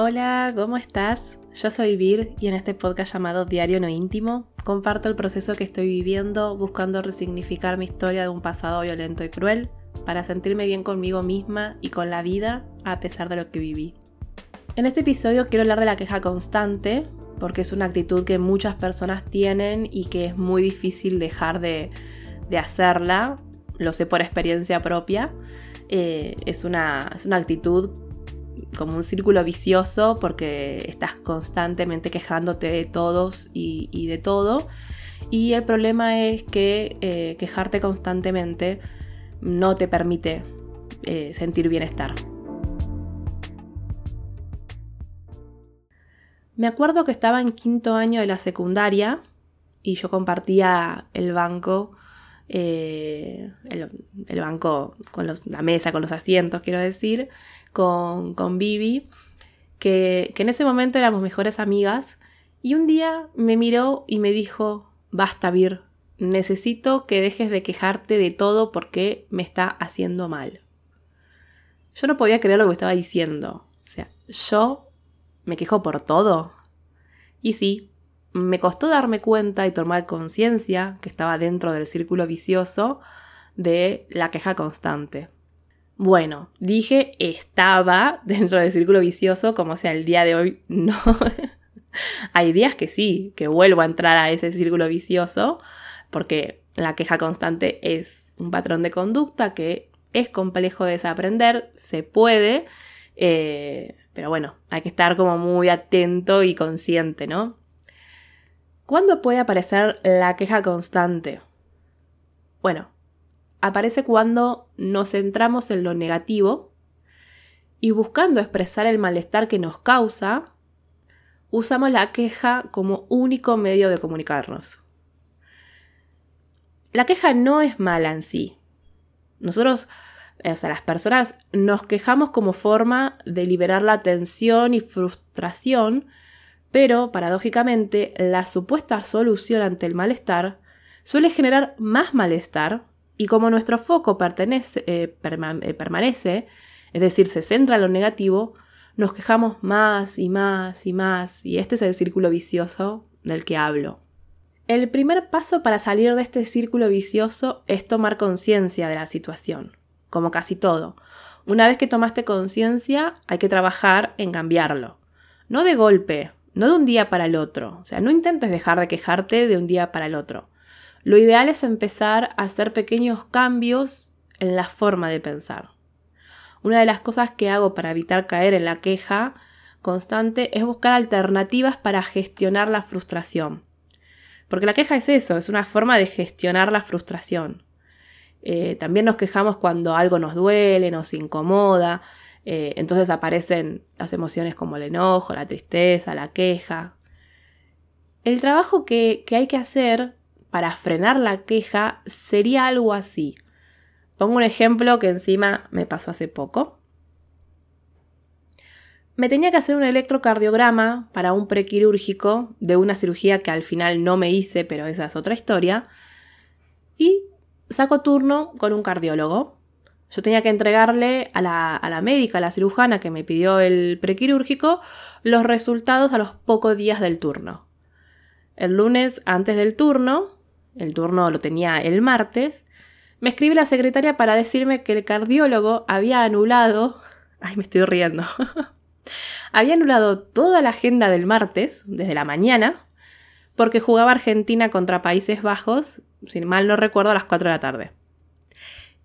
Hola, ¿cómo estás? Yo soy Vir y en este podcast llamado Diario No Íntimo comparto el proceso que estoy viviendo buscando resignificar mi historia de un pasado violento y cruel para sentirme bien conmigo misma y con la vida a pesar de lo que viví. En este episodio quiero hablar de la queja constante porque es una actitud que muchas personas tienen y que es muy difícil dejar de, hacerla, lo sé por experiencia propia. Eh, es, una, es una actitud como un círculo vicioso porque estás constantemente quejándote de todos y, de todo. Y el problema es que eh, quejarte constantemente no te permite eh, sentir bienestar. Me acuerdo que estaba en quinto año de la secundaria y yo compartía el banco, eh, el, banco con la mesa, con los asientos, quiero decir, con, con Vivi, que, que en ese momento éramos mejores amigas, y un día me miró y me dijo, basta, Vir, necesito que dejes de quejarte de todo porque me está haciendo mal. Yo no podía creer lo que estaba diciendo. O sea, yo me quejo por todo. Y sí, me costó darme cuenta y tomar conciencia que estaba dentro del círculo vicioso de la queja constante. Bueno, dije estaba dentro del círculo vicioso, como sea el día de hoy no. Hay días que sí, que vuelvo a entrar a ese círculo vicioso, porque la queja constante es un patrón de conducta que es complejo de desaprender, se puede, eh, pero bueno, hay que estar como muy atento y consciente, ¿no? ¿Cuándo puede aparecer la queja constante? Bueno, aparece cuando nos centramos en lo negativo y buscando expresar el malestar que nos causa, usamos la queja como único medio de comunicarnos. La queja no es mala en sí. Nosotros, o sea, las personas nos quejamos como forma de liberar la tensión y frustración, pero paradójicamente la supuesta solución ante el malestar suele generar más malestar y como nuestro foco eh, eh, permanece, es decir, se centra en lo negativo, nos quejamos más y más y más, y este es el círculo vicioso del que hablo. El primer paso para salir de este círculo vicioso es tomar conciencia de la situación, como casi todo. Una vez que tomaste conciencia, hay que trabajar en cambiarlo. No de golpe, no de un día para el otro. O sea, no intentes dejar de quejarte de un día para el otro. Lo ideal es empezar a hacer pequeños cambios en la forma de pensar. Una de las cosas que hago para evitar caer en la queja constante es buscar alternativas para gestionar la frustración. Porque la queja es eso, es una forma de gestionar la frustración. Eh, también nos quejamos cuando algo nos duele, nos incomoda, eh, entonces aparecen las emociones como el enojo, la tristeza, la queja. El trabajo que hay que hacer para frenar la queja sería algo así. Pongo un ejemplo que encima me pasó hace poco. Me tenía que hacer un electrocardiograma para un prequirúrgico de una cirugía que al final no me hice, pero esa es otra historia. Y saco turno con un cardiólogo. Yo tenía que entregarle a la, a la médica, a la cirujana que me pidió el prequirúrgico, los resultados a los pocos días del turno. El lunes antes del turno, el turno lo tenía el martes, me escribe la secretaria para decirme que el cardiólogo había anulado, ay me estoy riendo, había anulado toda la agenda del martes, desde la mañana, porque jugaba Argentina contra Países Bajos, sin mal no recuerdo, a las 4 de la tarde.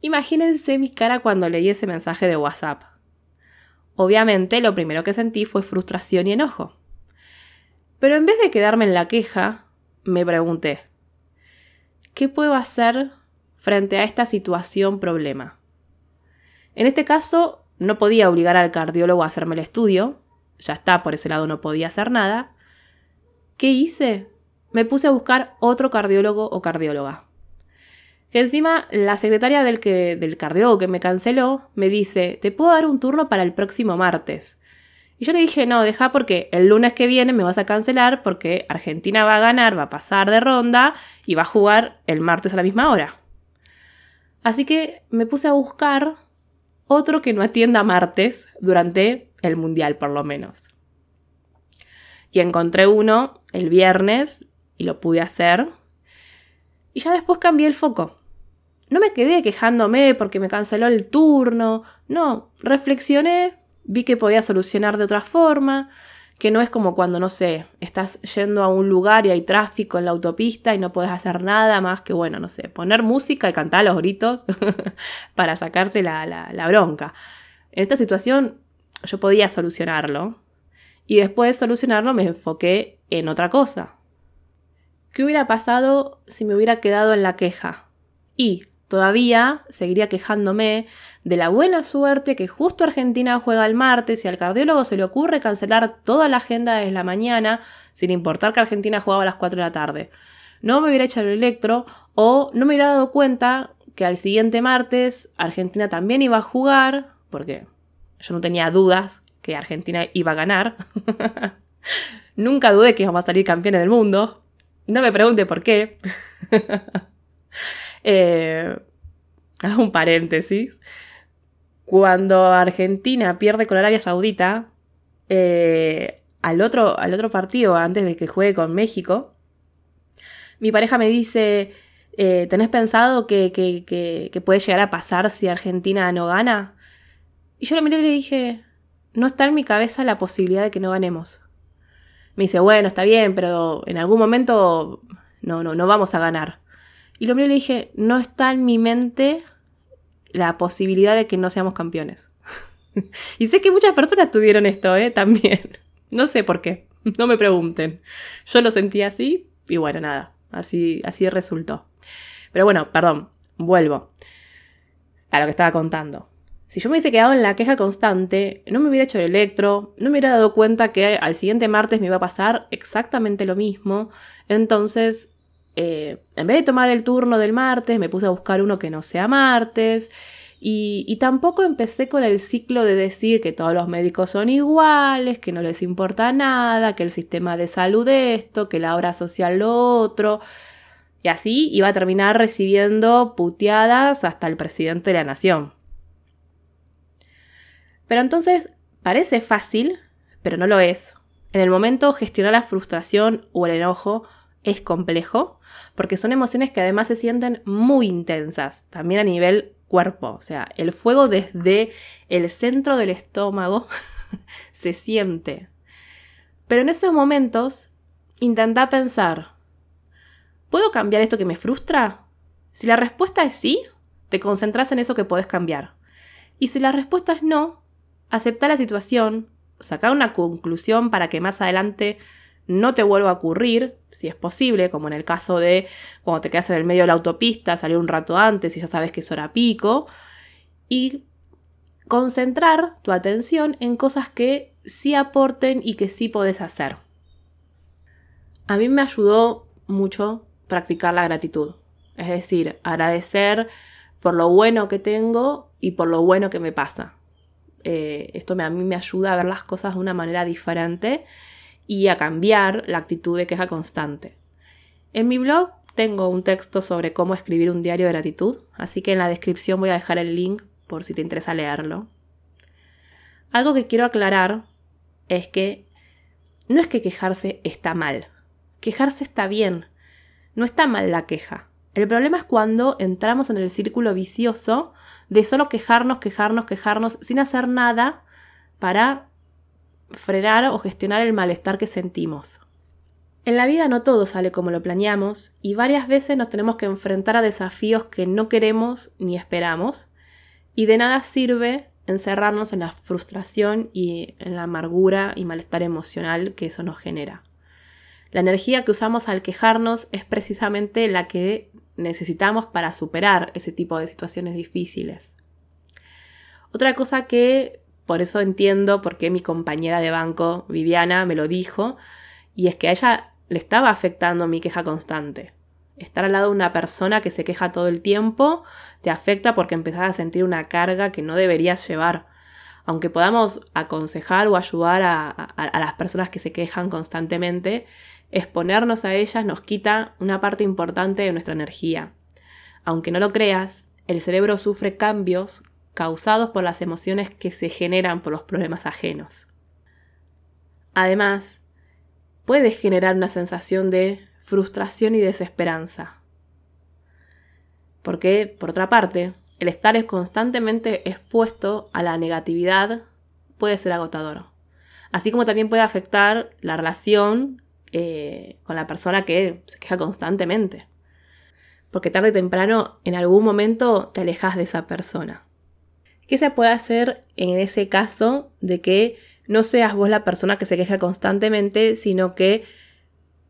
Imagínense mi cara cuando leí ese mensaje de WhatsApp. Obviamente lo primero que sentí fue frustración y enojo. Pero en vez de quedarme en la queja, me pregunté, ¿Qué puedo hacer frente a esta situación problema? En este caso, no podía obligar al cardiólogo a hacerme el estudio, ya está, por ese lado no podía hacer nada. ¿Qué hice? Me puse a buscar otro cardiólogo o cardióloga. Que encima la secretaria del, que, del cardiólogo que me canceló me dice, te puedo dar un turno para el próximo martes. Y yo le dije, no, deja porque el lunes que viene me vas a cancelar porque Argentina va a ganar, va a pasar de ronda y va a jugar el martes a la misma hora. Así que me puse a buscar otro que no atienda martes durante el mundial por lo menos. Y encontré uno el viernes y lo pude hacer. Y ya después cambié el foco. No me quedé quejándome porque me canceló el turno. No, reflexioné, vi que podía solucionar de otra forma, que no es como cuando, no sé, estás yendo a un lugar y hay tráfico en la autopista y no puedes hacer nada más que, bueno, no sé, poner música y cantar los gritos para sacarte la, la bronca. En esta situación yo podía solucionarlo y después de solucionarlo me enfoqué en otra cosa. ¿Qué hubiera pasado si me hubiera quedado en la queja? Y todavía seguiría quejándome de la buena suerte que justo Argentina juega el martes y al cardiólogo se le ocurre cancelar toda la agenda desde la mañana, sin importar que Argentina jugaba a las 4 de la tarde. No me hubiera echado el electro o no me hubiera dado cuenta que al siguiente martes Argentina también iba a jugar, porque yo no tenía dudas que Argentina iba a ganar. Nunca dudé que íbamos a salir campeones del mundo. No me pregunte por qué. Eh, hago un paréntesis. Cuando Argentina pierde con Arabia Saudita, eh, al, otro, al otro partido, antes de que juegue con México, mi pareja me dice, eh, ¿tenés pensado que, que, puede llegar a pasar si Argentina no gana? Y yo lo miré y le dije, no está en mi cabeza la posibilidad de que no ganemos. Me dice, bueno, está bien, pero en algún momento no, no, no vamos a ganar. Y lo primero le dije, no está en mi mente la posibilidad de que no seamos campeones. y sé que muchas personas tuvieron esto, ¿eh? También. No sé por qué. No me pregunten. Yo lo sentí así y bueno, nada. Así, así resultó. Pero bueno, perdón. Vuelvo a lo que estaba contando. Si yo me hubiese quedado en la queja constante, no me hubiera hecho el electro, no me hubiera dado cuenta que al siguiente martes me iba a pasar exactamente lo mismo. Entonces eh, en vez de tomar el turno del martes, me puse a buscar uno que no sea martes. Y, tampoco empecé con el ciclo de decir que todos los médicos son iguales, que no les importa nada, que el sistema de salud esto, que la obra social lo otro. Y así iba a terminar recibiendo puteadas hasta el presidente de la nación. Pero entonces parece fácil, pero no lo es. En el momento gestionar la frustración o el enojo es complejo, porque son emociones que además se sienten muy intensas, también a nivel cuerpo, o sea, el fuego desde el centro del estómago se siente. Pero en esos momentos, intenta pensar, ¿puedo cambiar esto que me frustra? Si la respuesta es sí, te concentras en eso que puedes cambiar. Y si la respuesta es no, acepta la situación, saca una conclusión para que más adelante no te vuelva a ocurrir, si es posible, como en el caso de cuando te quedas en el medio de la autopista, salir un rato antes y ya sabes que es hora pico, y concentrar tu atención en cosas que sí aporten y que sí podés hacer. A mí me ayudó mucho practicar la gratitud, es decir, agradecer por lo bueno que tengo y por lo bueno que me pasa. Eh, esto a mí me ayuda a ver las cosas de una manera diferente y a cambiar la actitud de queja constante. En mi blog tengo un texto sobre cómo escribir un diario de gratitud, así que en la descripción voy a dejar el link por si te interesa leerlo. Algo que quiero aclarar es que no es que quejarse está mal, quejarse está bien, no está mal la queja. El problema es cuando entramos en el círculo vicioso de solo quejarnos, quejarnos, quejarnos sin hacer nada para frenar o gestionar el malestar que sentimos. En la vida no todo sale como lo planeamos y varias veces nos tenemos que enfrentar a desafíos que no queremos ni esperamos y de nada sirve encerrarnos en la frustración y en la amargura y malestar emocional que eso nos genera. La energía que usamos al quejarnos es precisamente la que necesitamos para superar ese tipo de situaciones difíciles. Otra cosa que por eso entiendo por qué mi compañera de banco, Viviana, me lo dijo, y es que a ella le estaba afectando mi queja constante. Estar al lado de una persona que se queja todo el tiempo te afecta porque empezás a sentir una carga que no deberías llevar. Aunque podamos aconsejar o ayudar a, a las personas que se quejan constantemente, exponernos a ellas nos quita una parte importante de nuestra energía. Aunque no lo creas, el cerebro sufre cambios causados por las emociones que se generan por los problemas ajenos. Además, puede generar una sensación de frustración y desesperanza. Porque, por otra parte, el estar constantemente expuesto a la negatividad puede ser agotador. Así como también puede afectar la relación eh, con la persona que se queja constantemente. Porque tarde o temprano, en algún momento, te alejas de esa persona. ¿Qué se puede hacer en ese caso de que no seas vos la persona que se queja constantemente, sino que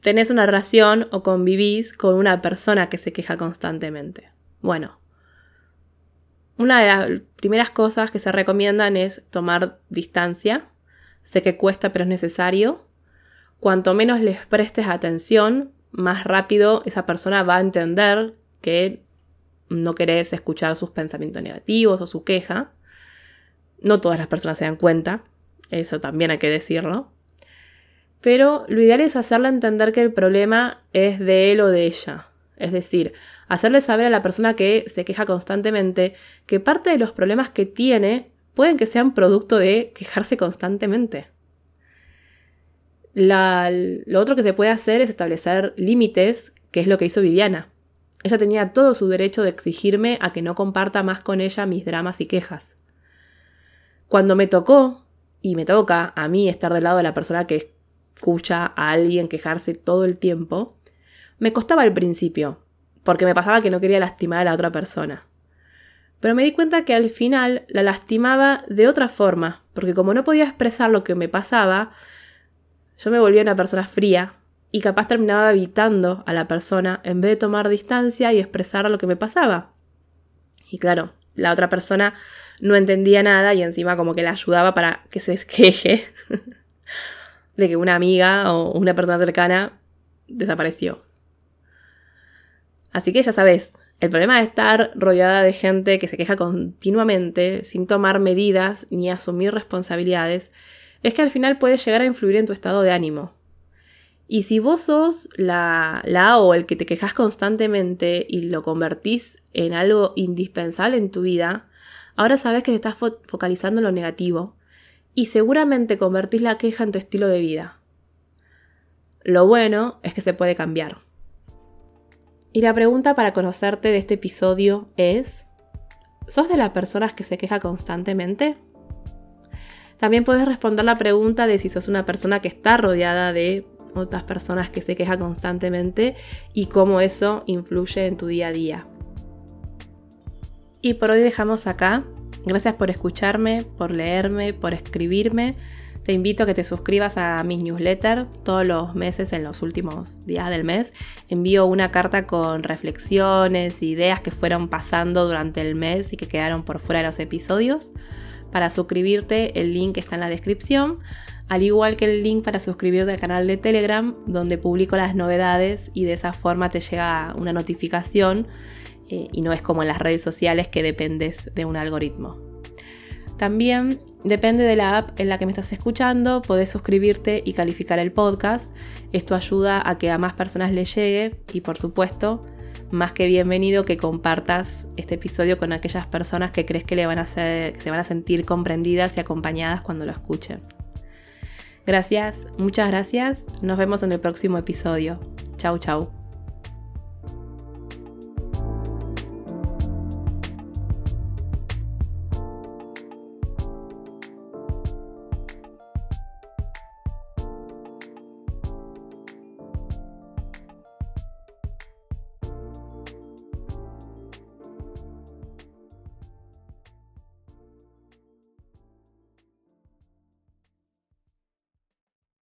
tenés una relación o convivís con una persona que se queja constantemente? Bueno, una de las primeras cosas que se recomiendan es tomar distancia. Sé que cuesta, pero es necesario. Cuanto menos les prestes atención, más rápido esa persona va a entender que no querés escuchar sus pensamientos negativos o su queja. No todas las personas se dan cuenta, eso también hay que decirlo. Pero lo ideal es hacerle entender que el problema es de él o de ella. Es decir, hacerle saber a la persona que se queja constantemente que parte de los problemas que tiene pueden que sean producto de quejarse constantemente. lo otro que se puede hacer es establecer límites, que es lo que hizo Viviana. Ella tenía todo su derecho de exigirme a que no comparta más con ella mis dramas y quejas. Cuando me tocó, y me toca a mí estar del lado de la persona que escucha a alguien quejarse todo el tiempo, me costaba al principio, porque me pasaba que no quería lastimar a la otra persona. Pero me di cuenta que al final la lastimaba de otra forma, porque como no podía expresar lo que me pasaba, yo me volvía una persona fría y capaz terminaba evitando a la persona en vez de tomar distancia y expresar lo que me pasaba. Y claro, la otra persona no entendía nada y encima como que la ayudaba para que se queje de que una amiga o una persona cercana desapareció. Así que ya sabes, el problema de estar rodeada de gente que se queja continuamente sin tomar medidas ni asumir responsabilidades es que al final puede llegar a influir en tu estado de ánimo. Y si vos sos la, la o el que te quejas constantemente y lo convertís en algo indispensable en tu vida, ahora sabes que te estás focalizando en lo negativo y seguramente convertís la queja en tu estilo de vida. Lo bueno es que se puede cambiar. Y la pregunta para conocerte de este episodio es, ¿sos de las personas que se queja constantemente? También puedes responder la pregunta de si sos una persona que está rodeada de otras personas que se quejan constantemente y cómo eso influye en tu día a día. Y por hoy dejamos acá. Gracias por escucharme, por leerme, por escribirme. Te invito a que te suscribas a mi newsletter todos los meses, en los últimos días del mes. Envío una carta con reflexiones, ideas que fueron pasando durante el mes y que quedaron por fuera de los episodios. Para suscribirte, el link está en la descripción al igual que el link para suscribirte al canal de Telegram, donde publico las novedades y de esa forma te llega una notificación eh, y no es como en las redes sociales que dependes de un algoritmo. También depende de la app en la que me estás escuchando, podés suscribirte y calificar el podcast. Esto ayuda a que a más personas le llegue y por supuesto, más que bienvenido que compartas este episodio con aquellas personas que crees que, le van a que se van a sentir comprendidas y acompañadas cuando lo escuchen. Gracias, muchas gracias. Nos vemos en el próximo episodio. Chau, chau.